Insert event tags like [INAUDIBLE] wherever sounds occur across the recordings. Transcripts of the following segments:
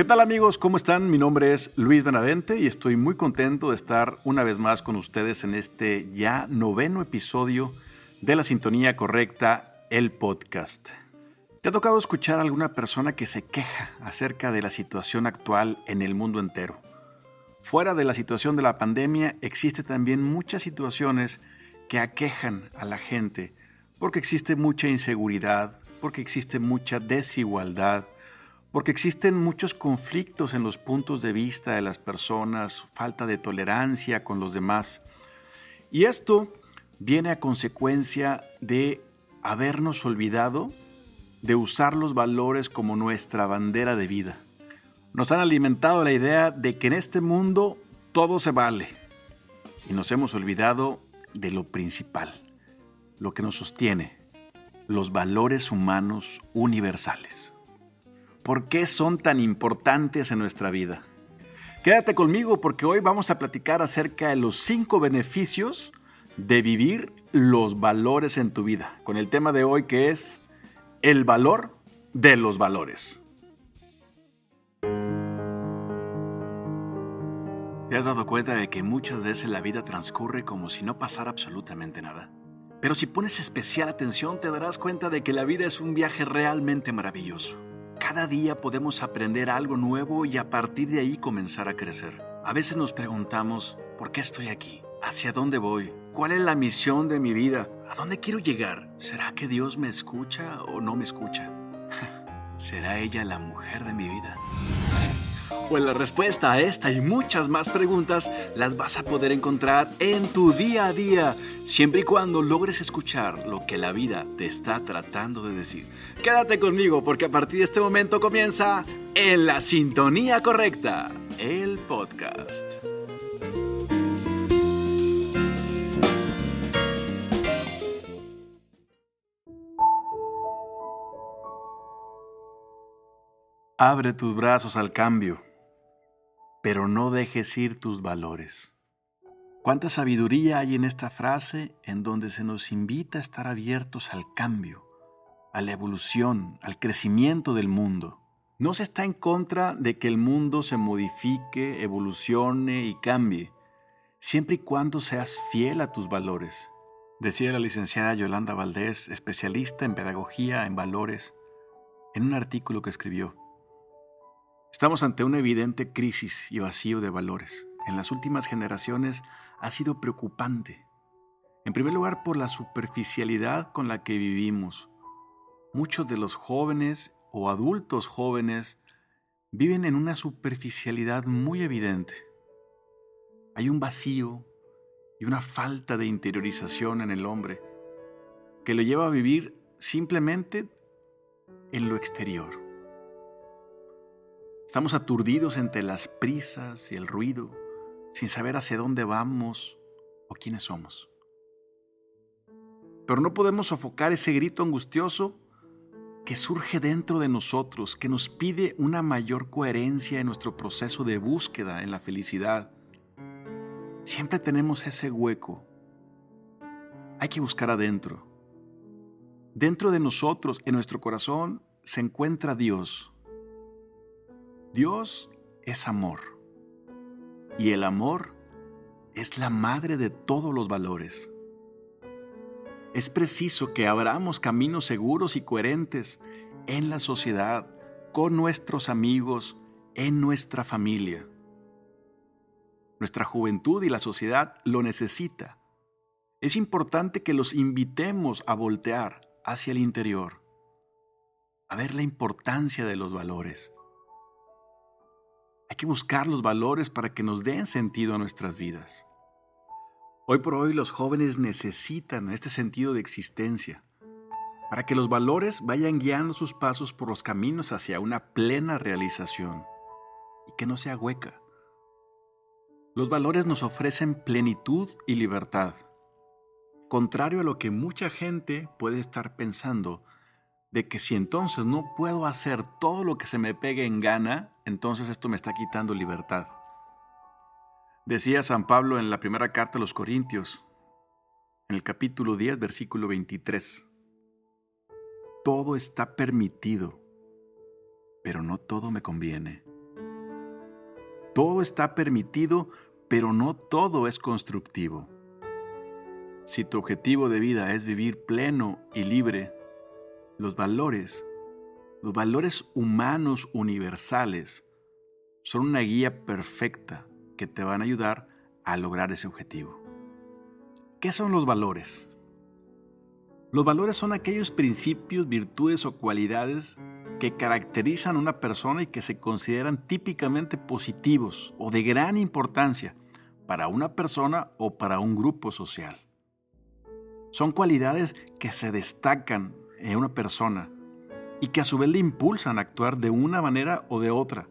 ¿Qué tal amigos? ¿Cómo están? Mi nombre es Luis Benavente y estoy muy contento de estar una vez más con ustedes en este ya noveno episodio de la Sintonía Correcta, el podcast. ¿Te ha tocado escuchar a alguna persona que se queja acerca de la situación actual en el mundo entero? Fuera de la situación de la pandemia, existe también muchas situaciones que aquejan a la gente porque existe mucha inseguridad, porque existe mucha desigualdad, porque existen muchos conflictos en los puntos de vista de las personas, falta de tolerancia con los demás. Y esto viene a consecuencia de habernos olvidado de usar los valores como nuestra bandera de vida. Nos han alimentado la idea de que en este mundo todo se vale y nos hemos olvidado de lo principal, lo que nos sostiene, los valores humanos universales. ¿Por qué son tan importantes en nuestra vida? Quédate conmigo porque hoy vamos a platicar acerca de los cinco beneficios de vivir los valores en tu vida, con el tema de hoy que es el valor de los valores. ¿Te has dado cuenta de que muchas veces la vida transcurre como si no pasara absolutamente nada? Pero si pones especial atención te darás cuenta de que la vida es un viaje realmente maravilloso. Cada día podemos aprender algo nuevo y a partir de ahí comenzar a crecer. A veces nos preguntamos, ¿por qué estoy aquí? ¿Hacia dónde voy? ¿Cuál es la misión de mi vida? ¿A dónde quiero llegar? ¿Será que Dios me escucha o no me escucha? [LAUGHS] ¿Será ella la mujer de mi vida? Pues la respuesta a esta y muchas más preguntas las vas a poder encontrar en tu día a día, siempre y cuando logres escuchar lo que la vida te está tratando de decir. Quédate conmigo porque a partir de este momento comienza En la Sintonía Correcta, el podcast. Abre tus brazos al cambio pero no dejes ir tus valores. Cuánta sabiduría hay en esta frase en donde se nos invita a estar abiertos al cambio, a la evolución, al crecimiento del mundo. No se está en contra de que el mundo se modifique, evolucione y cambie, siempre y cuando seas fiel a tus valores. Decía la licenciada Yolanda Valdés, especialista en pedagogía en valores, en un artículo que escribió. Estamos ante una evidente crisis y vacío de valores. En las últimas generaciones ha sido preocupante. En primer lugar, por la superficialidad con la que vivimos. Muchos de los jóvenes o adultos jóvenes viven en una superficialidad muy evidente. Hay un vacío y una falta de interiorización en el hombre que lo lleva a vivir simplemente en lo exterior. Estamos aturdidos entre las prisas y el ruido, sin saber hacia dónde vamos o quiénes somos. Pero no podemos sofocar ese grito angustioso que surge dentro de nosotros, que nos pide una mayor coherencia en nuestro proceso de búsqueda en la felicidad. Siempre tenemos ese hueco. Hay que buscar adentro. Dentro de nosotros, en nuestro corazón, se encuentra Dios Dios es amor y el amor es la madre de todos los valores. Es preciso que abramos caminos seguros y coherentes en la sociedad, con nuestros amigos, en nuestra familia. Nuestra juventud y la sociedad lo necesita. Es importante que los invitemos a voltear hacia el interior, a ver la importancia de los valores hay que buscar los valores para que nos den sentido a nuestras vidas. Hoy por hoy los jóvenes necesitan este sentido de existencia para que los valores vayan guiando sus pasos por los caminos hacia una plena realización y que no sea hueca. Los valores nos ofrecen plenitud y libertad, contrario a lo que mucha gente puede estar pensando de que si entonces no puedo hacer todo lo que se me pegue en gana, entonces esto me está quitando libertad. Decía San Pablo en la primera carta a los Corintios, en el capítulo 10, versículo 23, todo está permitido, pero no todo me conviene. Todo está permitido, pero no todo es constructivo. Si tu objetivo de vida es vivir pleno y libre, los valores, los valores humanos universales, son una guía perfecta que te van a ayudar a lograr ese objetivo. ¿Qué son los valores? Los valores son aquellos principios, virtudes o cualidades que caracterizan a una persona y que se consideran típicamente positivos o de gran importancia para una persona o para un grupo social. Son cualidades que se destacan en una persona y que a su vez le impulsan a actuar de una manera o de otra,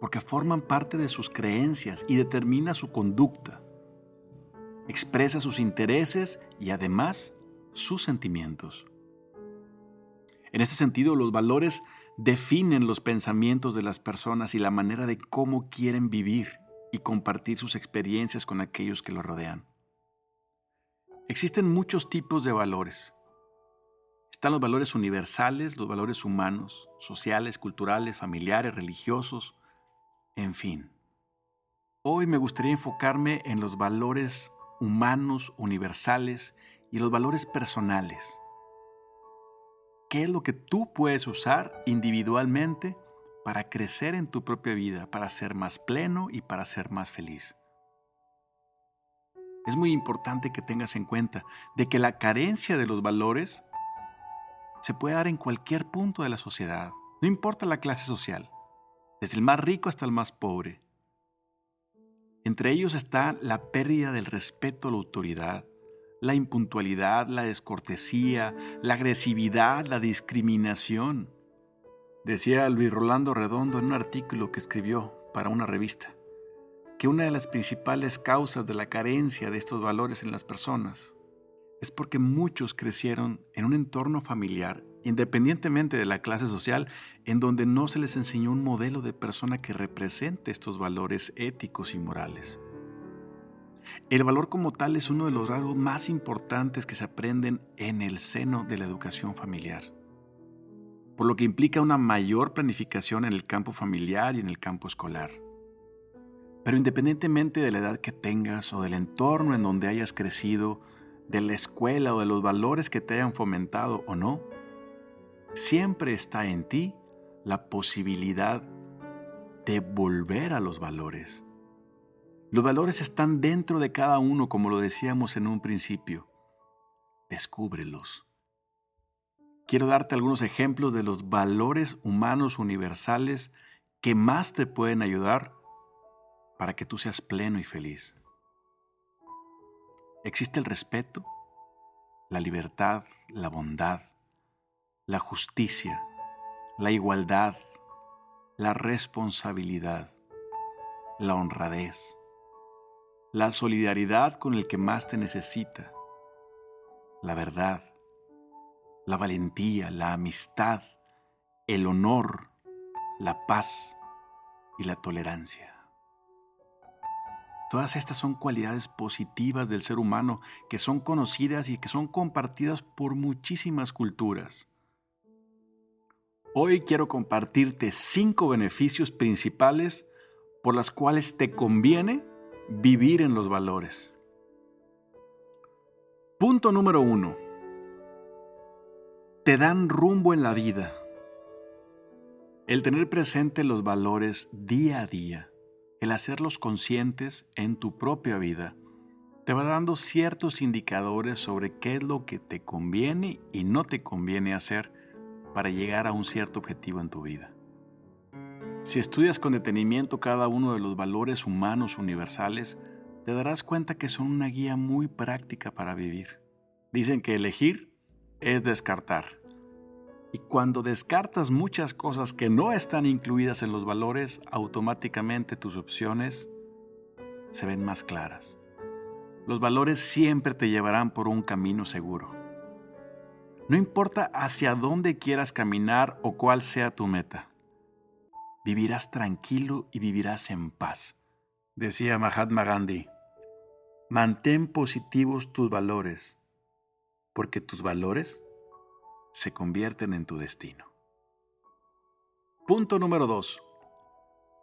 porque forman parte de sus creencias y determina su conducta. Expresa sus intereses y además sus sentimientos. En este sentido, los valores definen los pensamientos de las personas y la manera de cómo quieren vivir y compartir sus experiencias con aquellos que los rodean. Existen muchos tipos de valores. Están los valores universales, los valores humanos, sociales, culturales, familiares, religiosos, en fin. Hoy me gustaría enfocarme en los valores humanos universales y los valores personales qué es lo que tú puedes usar individualmente para crecer en tu propia vida, para ser más pleno y para ser más feliz. Es muy importante que tengas en cuenta de que la carencia de los valores se puede dar en cualquier punto de la sociedad, no importa la clase social, desde el más rico hasta el más pobre. Entre ellos está la pérdida del respeto a la autoridad, la impuntualidad, la descortesía, la agresividad, la discriminación. Decía Luis Rolando Redondo en un artículo que escribió para una revista, que una de las principales causas de la carencia de estos valores en las personas es porque muchos crecieron en un entorno familiar, independientemente de la clase social, en donde no se les enseñó un modelo de persona que represente estos valores éticos y morales. El valor como tal es uno de los rasgos más importantes que se aprenden en el seno de la educación familiar, por lo que implica una mayor planificación en el campo familiar y en el campo escolar. Pero independientemente de la edad que tengas o del entorno en donde hayas crecido, de la escuela o de los valores que te hayan fomentado o no, siempre está en ti la posibilidad de volver a los valores los valores están dentro de cada uno, como lo decíamos en un principio. Descúbrelos. Quiero darte algunos ejemplos de los valores humanos universales que más te pueden ayudar para que tú seas pleno y feliz. Existe el respeto, la libertad, la bondad, la justicia, la igualdad, la responsabilidad, la honradez, la solidaridad con el que más te necesita, la verdad, la valentía, la amistad, el honor, la paz y la tolerancia. Todas estas son cualidades positivas del ser humano que son conocidas y que son compartidas por muchísimas culturas. Hoy quiero compartirte cinco beneficios principales por las cuales te conviene vivir en los valores. Punto número uno. Te dan rumbo en la vida. El tener presente los valores día a día, el hacerlos conscientes en tu propia vida, te va dando ciertos indicadores sobre qué es lo que te conviene y no te conviene hacer para llegar a un cierto objetivo en tu vida. Si estudias con detenimiento cada uno de los valores humanos universales, te darás cuenta que son una guía muy práctica para vivir. Dicen que elegir es descartar. Y cuando descartas muchas cosas que no están incluidas en los valores, automáticamente tus opciones se ven más claras. Los valores siempre te llevarán por un camino seguro. No importa hacia dónde quieras caminar o cuál sea tu meta vivirás tranquilo y vivirás en paz. Decía Mahatma Gandhi, mantén positivos tus valores, porque tus valores se convierten en tu destino. Punto número 2.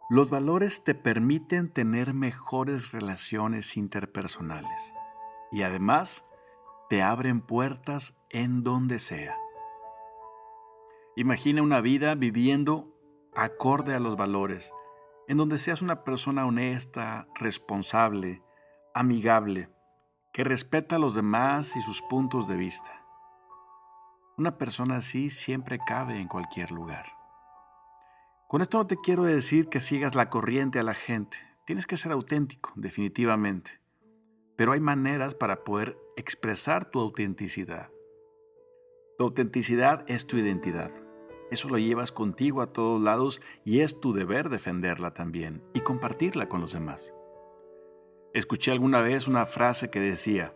Los valores te permiten tener mejores relaciones interpersonales y además te abren puertas en donde sea. Imagina una vida viviendo acorde a los valores, en donde seas una persona honesta, responsable, amigable, que respeta a los demás y sus puntos de vista. Una persona así siempre cabe en cualquier lugar. Con esto no te quiero decir que sigas la corriente a la gente. Tienes que ser auténtico, definitivamente. Pero hay maneras para poder expresar tu autenticidad. Tu autenticidad es tu identidad. Eso lo llevas contigo a todos lados y es tu deber defenderla también y compartirla con los demás. Escuché alguna vez una frase que decía,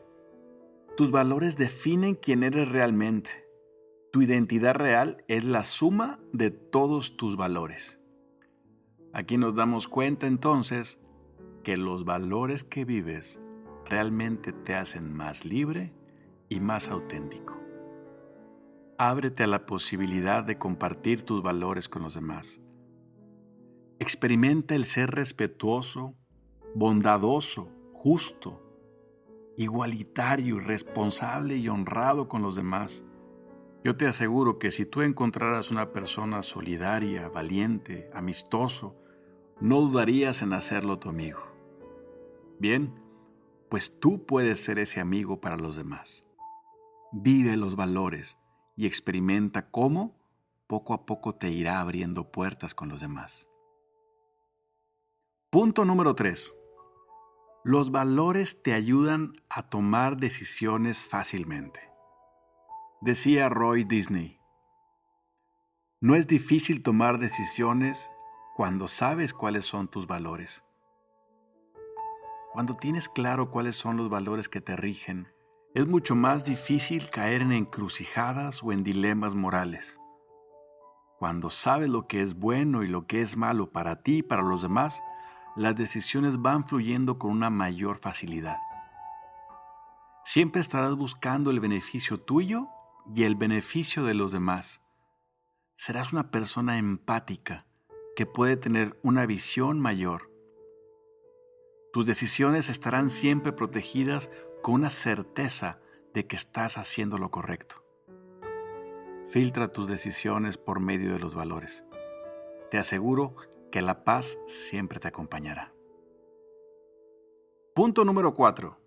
tus valores definen quién eres realmente. Tu identidad real es la suma de todos tus valores. Aquí nos damos cuenta entonces que los valores que vives realmente te hacen más libre y más auténtico. Ábrete a la posibilidad de compartir tus valores con los demás. Experimenta el ser respetuoso, bondadoso, justo, igualitario, responsable y honrado con los demás yo te aseguro que si tú encontraras una persona solidaria, valiente, amistoso, no dudarías en hacerlo tu amigo. Bien, pues tú puedes ser ese amigo para los demás. Vive los valores y experimenta cómo poco a poco te irá abriendo puertas con los demás. Punto número 3. Los valores te ayudan a tomar decisiones fácilmente. Decía Roy Disney, no es difícil tomar decisiones cuando sabes cuáles son tus valores. Cuando tienes claro cuáles son los valores que te rigen, es mucho más difícil caer en encrucijadas o en dilemas morales. Cuando sabes lo que es bueno y lo que es malo para ti y para los demás, las decisiones van fluyendo con una mayor facilidad. Siempre estarás buscando el beneficio tuyo y el beneficio de los demás. Serás una persona empática que puede tener una visión mayor. Tus decisiones estarán siempre protegidas con una certeza de que estás haciendo lo correcto. Filtra tus decisiones por medio de los valores. Te aseguro que la paz siempre te acompañará. Punto número 4.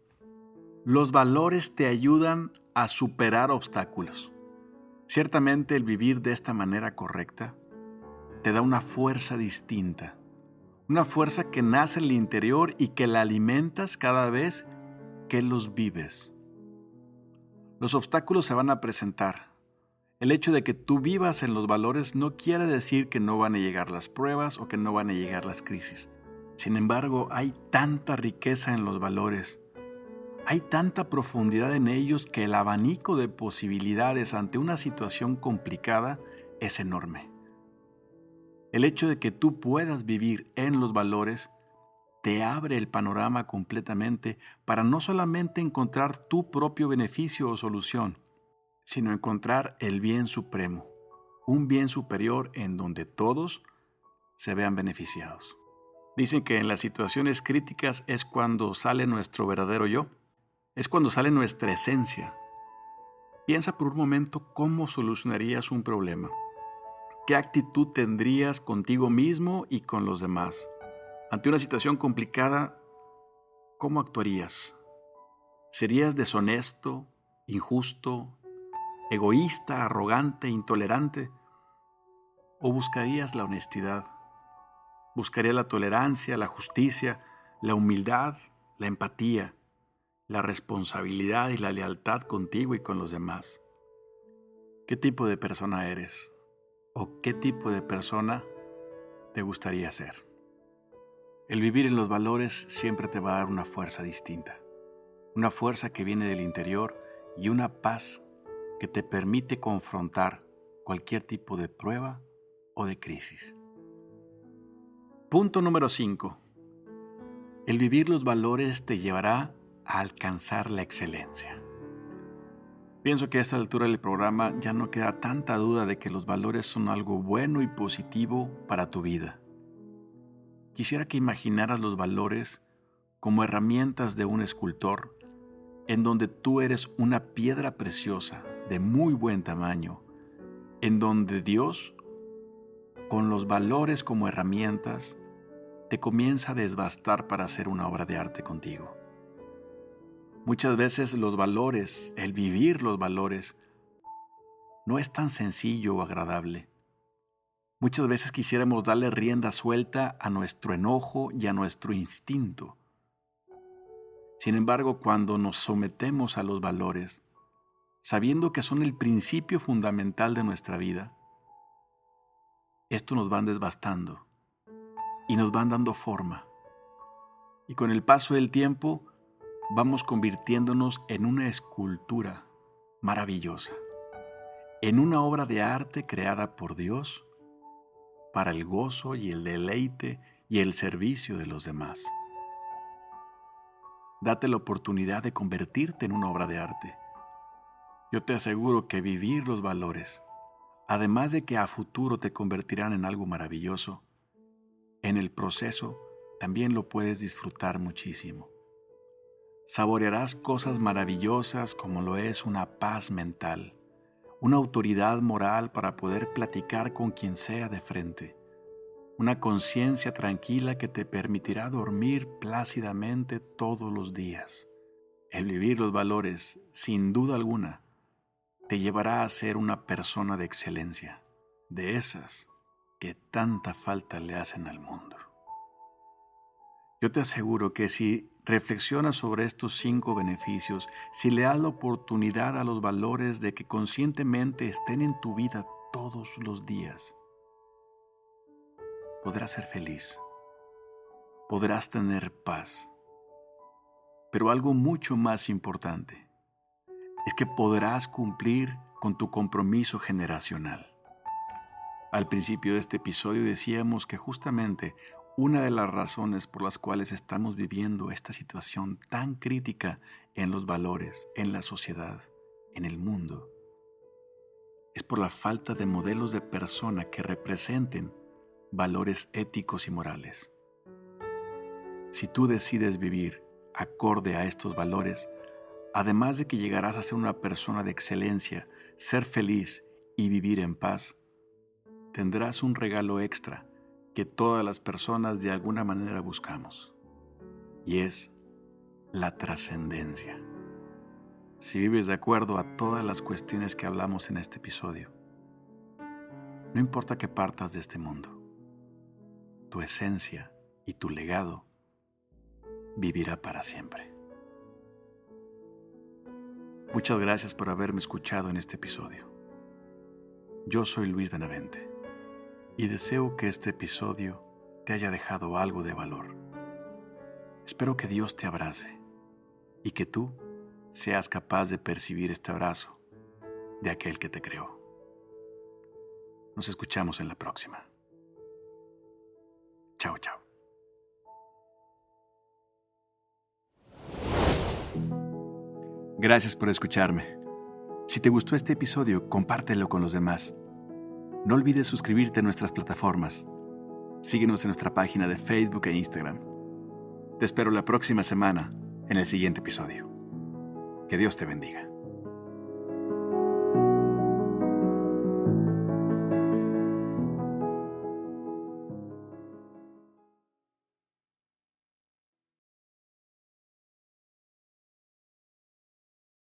Los valores te ayudan a superar obstáculos. Ciertamente el vivir de esta manera correcta te da una fuerza distinta, una fuerza que nace en el interior y que la alimentas cada vez que los vives. Los obstáculos se van a presentar. El hecho de que tú vivas en los valores no quiere decir que no van a llegar las pruebas o que no van a llegar las crisis. Sin embargo, hay tanta riqueza en los valores hay tanta profundidad en ellos que el abanico de posibilidades ante una situación complicada es enorme. El hecho de que tú puedas vivir en los valores te abre el panorama completamente para no solamente encontrar tu propio beneficio o solución, sino encontrar el bien supremo, un bien superior en donde todos se vean beneficiados. Dicen que en las situaciones críticas es cuando sale nuestro verdadero yo es cuando sale nuestra esencia. Piensa por un momento cómo solucionarías un problema. ¿Qué actitud tendrías contigo mismo y con los demás? Ante una situación complicada, ¿cómo actuarías? ¿Serías deshonesto, injusto, egoísta, arrogante, intolerante? ¿O buscarías la honestidad? ¿Buscarías la tolerancia, la justicia, la humildad, la empatía? La responsabilidad y la lealtad contigo y con los demás. ¿Qué tipo de persona eres? ¿O qué tipo de persona te gustaría ser? El vivir en los valores siempre te va a dar una fuerza distinta, una fuerza que viene del interior y una paz que te permite confrontar cualquier tipo de prueba o de crisis. Punto número 5. El vivir los valores te llevará alcanzar la excelencia. Pienso que a esta altura del programa ya no queda tanta duda de que los valores son algo bueno y positivo para tu vida. quisiera que imaginaras los valores como herramientas de un escultor en donde tú eres una piedra preciosa de muy buen tamaño, en donde Dios, con los valores como herramientas, te comienza a desbastar para hacer una obra de arte contigo. Muchas veces los valores, el vivir los valores, no es tan sencillo o agradable. Muchas veces quisiéramos darle rienda suelta a nuestro enojo y a nuestro instinto. Sin embargo, cuando nos sometemos a los valores, sabiendo que son el principio fundamental de nuestra vida, esto nos van desbastando y nos van dando forma. Y con el paso del tiempo vamos convirtiéndonos en una escultura maravillosa, en una obra de arte creada por Dios para el gozo y el deleite y el servicio de los demás. Date la oportunidad de convertirte en una obra de arte. Yo te aseguro que vivir los valores, además de que a futuro te convertirán en algo maravilloso, en el proceso también lo puedes disfrutar muchísimo. Saborearás cosas maravillosas como lo es una paz mental, una autoridad moral para poder platicar con quien sea de frente, una conciencia tranquila que te permitirá dormir plácidamente todos los días. El vivir los valores, sin duda alguna, te llevará a ser una persona de excelencia, de esas que tanta falta le hacen al mundo. Yo te aseguro que si reflexionas sobre estos cinco beneficios, si le das la oportunidad a los valores de que conscientemente estén en tu vida todos los días, podrás ser feliz, podrás tener paz. Pero algo mucho más importante es que podrás cumplir con tu compromiso generacional. Al principio de este episodio decíamos que justamente una de las razones por las cuales estamos viviendo esta situación tan crítica en los valores, en la sociedad, en el mundo, es por la falta de modelos de persona que representen valores éticos y morales. Si tú decides vivir acorde a estos valores, además de que llegarás a ser una persona de excelencia, ser feliz y vivir en paz, tendrás un regalo extra que todas las personas de alguna manera buscamos, y es la trascendencia. Si vives de acuerdo a todas las cuestiones que hablamos en este episodio, no importa que partas de este mundo, tu esencia y tu legado vivirá para siempre. Muchas gracias por haberme escuchado en este episodio. Yo soy Luis Benavente y deseo que este episodio te haya dejado algo de valor. Espero que Dios te abrace y que tú seas capaz de percibir este abrazo de aquel que te creó. Nos escuchamos en la próxima. Chao, chao. Gracias por escucharme. Si te gustó este episodio, compártelo con los demás. No olvides suscribirte a nuestras plataformas. Síguenos en nuestra página de Facebook e Instagram. Te espero la próxima semana en el siguiente episodio. Que Dios te bendiga.